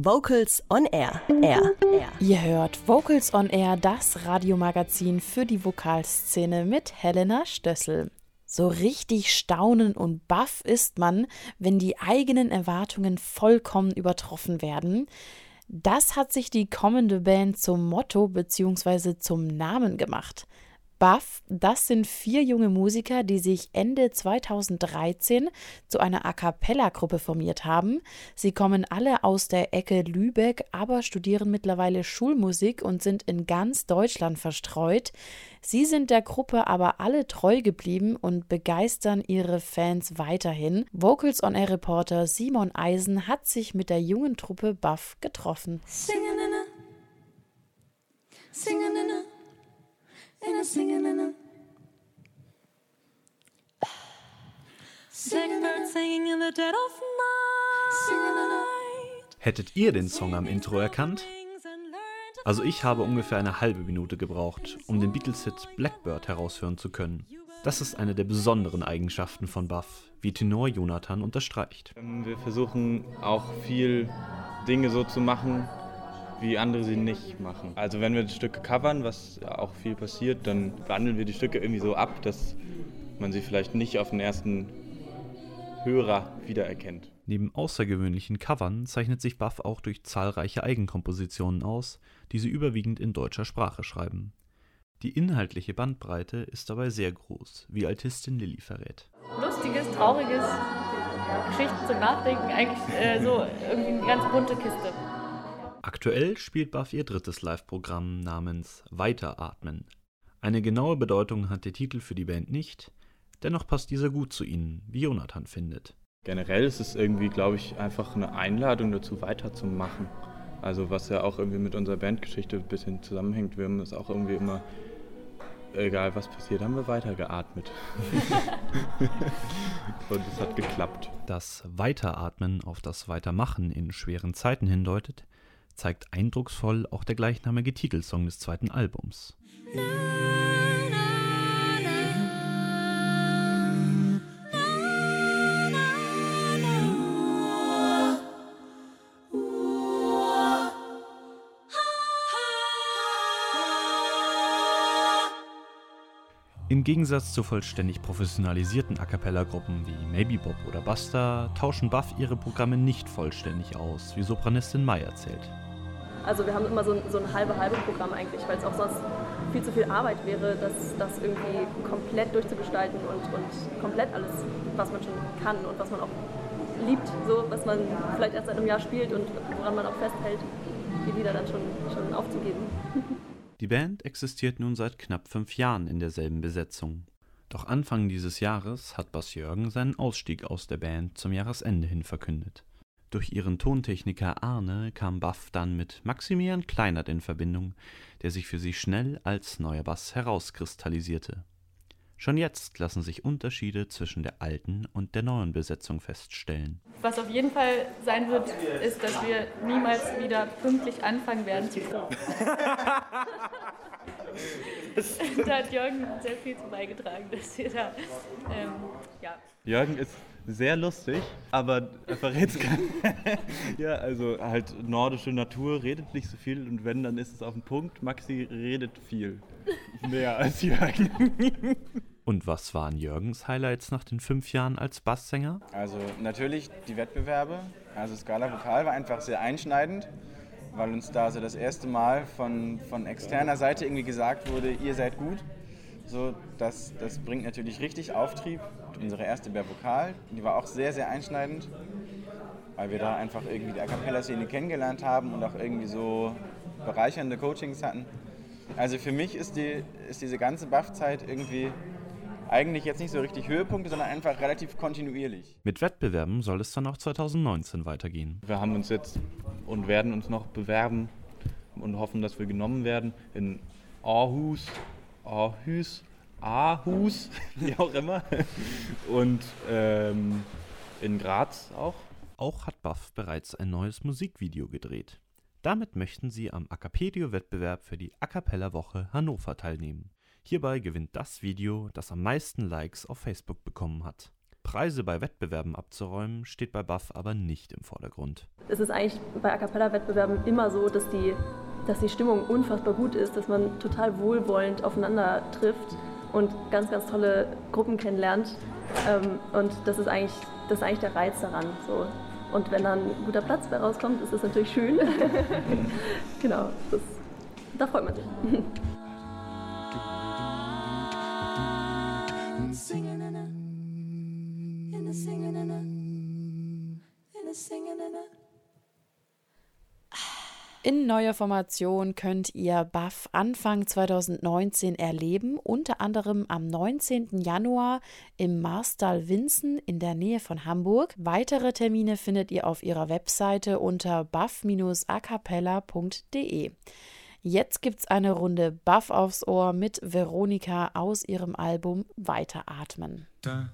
Vocals on Air. Air. Air. Ihr hört Vocals on Air, das Radiomagazin für die Vokalszene mit Helena Stössel. So richtig staunen und baff ist man, wenn die eigenen Erwartungen vollkommen übertroffen werden. Das hat sich die kommende Band zum Motto bzw. zum Namen gemacht. Buff, das sind vier junge Musiker, die sich Ende 2013 zu einer A cappella-Gruppe formiert haben. Sie kommen alle aus der Ecke Lübeck, aber studieren mittlerweile Schulmusik und sind in ganz Deutschland verstreut. Sie sind der Gruppe aber alle treu geblieben und begeistern ihre Fans weiterhin. Vocals on Air Reporter Simon Eisen hat sich mit der jungen Truppe Buff getroffen. Singing in a, singing in a in a singing in a Hättet ihr den Song am Intro erkannt? Also ich habe ungefähr eine halbe Minute gebraucht, um den Beatles-Hit Blackbird heraushören zu können. Das ist eine der besonderen Eigenschaften von Buff, wie Tenor Jonathan unterstreicht. Ähm, wir versuchen auch viel Dinge so zu machen, wie andere sie nicht machen. Also wenn wir Stücke covern, was auch viel passiert, dann wandeln wir die Stücke irgendwie so ab, dass man sie vielleicht nicht auf den ersten Hörer wiedererkennt. Neben außergewöhnlichen Covern zeichnet sich Buff auch durch zahlreiche Eigenkompositionen aus, die sie überwiegend in deutscher Sprache schreiben. Die inhaltliche Bandbreite ist dabei sehr groß, wie Altistin Lilly verrät. Lustiges, trauriges, Geschichten zum Nachdenken, eigentlich äh, so irgendwie eine ganz bunte Kiste. Aktuell spielt Buff ihr drittes Live-Programm namens Weiteratmen. Eine genaue Bedeutung hat der Titel für die Band nicht, dennoch passt dieser gut zu ihnen, wie Jonathan findet. Generell ist es irgendwie, glaube ich, einfach eine Einladung dazu, weiterzumachen. Also was ja auch irgendwie mit unserer Bandgeschichte ein bisschen zusammenhängt. Wir haben es auch irgendwie immer, egal was passiert, haben wir weitergeatmet. Und es hat geklappt. Das Weiteratmen auf das Weitermachen in schweren Zeiten hindeutet, zeigt eindrucksvoll auch der gleichnamige Titelsong des zweiten Albums. Im Gegensatz zu vollständig professionalisierten A cappella-Gruppen wie Maybe Bob oder Buster tauschen Buff ihre Programme nicht vollständig aus, wie Sopranistin Mai erzählt. Also wir haben immer so ein, so ein halbe halbe Programm eigentlich, weil es auch sonst viel zu viel Arbeit wäre, das, das irgendwie komplett durchzugestalten und, und komplett alles, was man schon kann und was man auch liebt, so was man vielleicht erst seit einem Jahr spielt und woran man auch festhält, die Lieder dann schon, schon aufzugeben. Die Band existiert nun seit knapp fünf Jahren in derselben Besetzung. Doch Anfang dieses Jahres hat Bass Jürgen seinen Ausstieg aus der Band zum Jahresende hin verkündet. Durch ihren Tontechniker Arne kam Buff dann mit Maximilian Kleinert in Verbindung, der sich für sie schnell als neuer Bass herauskristallisierte. Schon jetzt lassen sich Unterschiede zwischen der alten und der neuen Besetzung feststellen. Was auf jeden Fall sein wird, ist, dass wir niemals wieder pünktlich anfangen werden zu proben. da hat Jürgen sehr viel zu beigetragen, dass wir da, ähm, ja. Jürgen ist sehr lustig, aber er verrät es gar nicht. ja, also halt nordische Natur redet nicht so viel und wenn, dann ist es auf den Punkt. Maxi redet viel. Mehr als Jürgen. Und was waren Jürgens Highlights nach den fünf Jahren als Basssänger? Also natürlich die Wettbewerbe. Also Scala Vokal war einfach sehr einschneidend, weil uns da so das erste Mal von, von externer Seite irgendwie gesagt wurde, ihr seid gut. So, das, das bringt natürlich richtig Auftrieb. Unsere erste Bär Vokal, die war auch sehr, sehr einschneidend, weil wir da einfach irgendwie die A Cappella-Szene kennengelernt haben und auch irgendwie so bereichernde Coachings hatten. Also für mich ist, die, ist diese ganze Buff-Zeit irgendwie eigentlich jetzt nicht so richtig Höhepunkte, sondern einfach relativ kontinuierlich. Mit Wettbewerben soll es dann auch 2019 weitergehen. Wir haben uns jetzt und werden uns noch bewerben und hoffen, dass wir genommen werden in Aarhus, Aarhus, Aarhus, wie auch immer. Und ähm, in Graz auch. Auch hat Buff bereits ein neues Musikvideo gedreht. Damit möchten sie am Acapedio-Wettbewerb für die A Cappella Woche Hannover teilnehmen. Hierbei gewinnt das Video, das am meisten Likes auf Facebook bekommen hat. Preise bei Wettbewerben abzuräumen, steht bei Buff aber nicht im Vordergrund. Es ist eigentlich bei A Cappella-Wettbewerben immer so, dass die, dass die Stimmung unfassbar gut ist, dass man total wohlwollend aufeinander trifft und ganz, ganz tolle Gruppen kennenlernt. Ähm, und das ist eigentlich, das ist eigentlich der Reiz daran. So. Und wenn dann ein guter Platz bei rauskommt, ist das natürlich schön. genau, das, da freut man sich. In neuer Formation könnt ihr Buff Anfang 2019 erleben, unter anderem am 19. Januar im Marstal Winzen in der Nähe von Hamburg. Weitere Termine findet ihr auf ihrer Webseite unter buff-acapella.de. Jetzt gibt's eine Runde Buff aufs Ohr mit Veronika aus ihrem Album Weiteratmen. Da.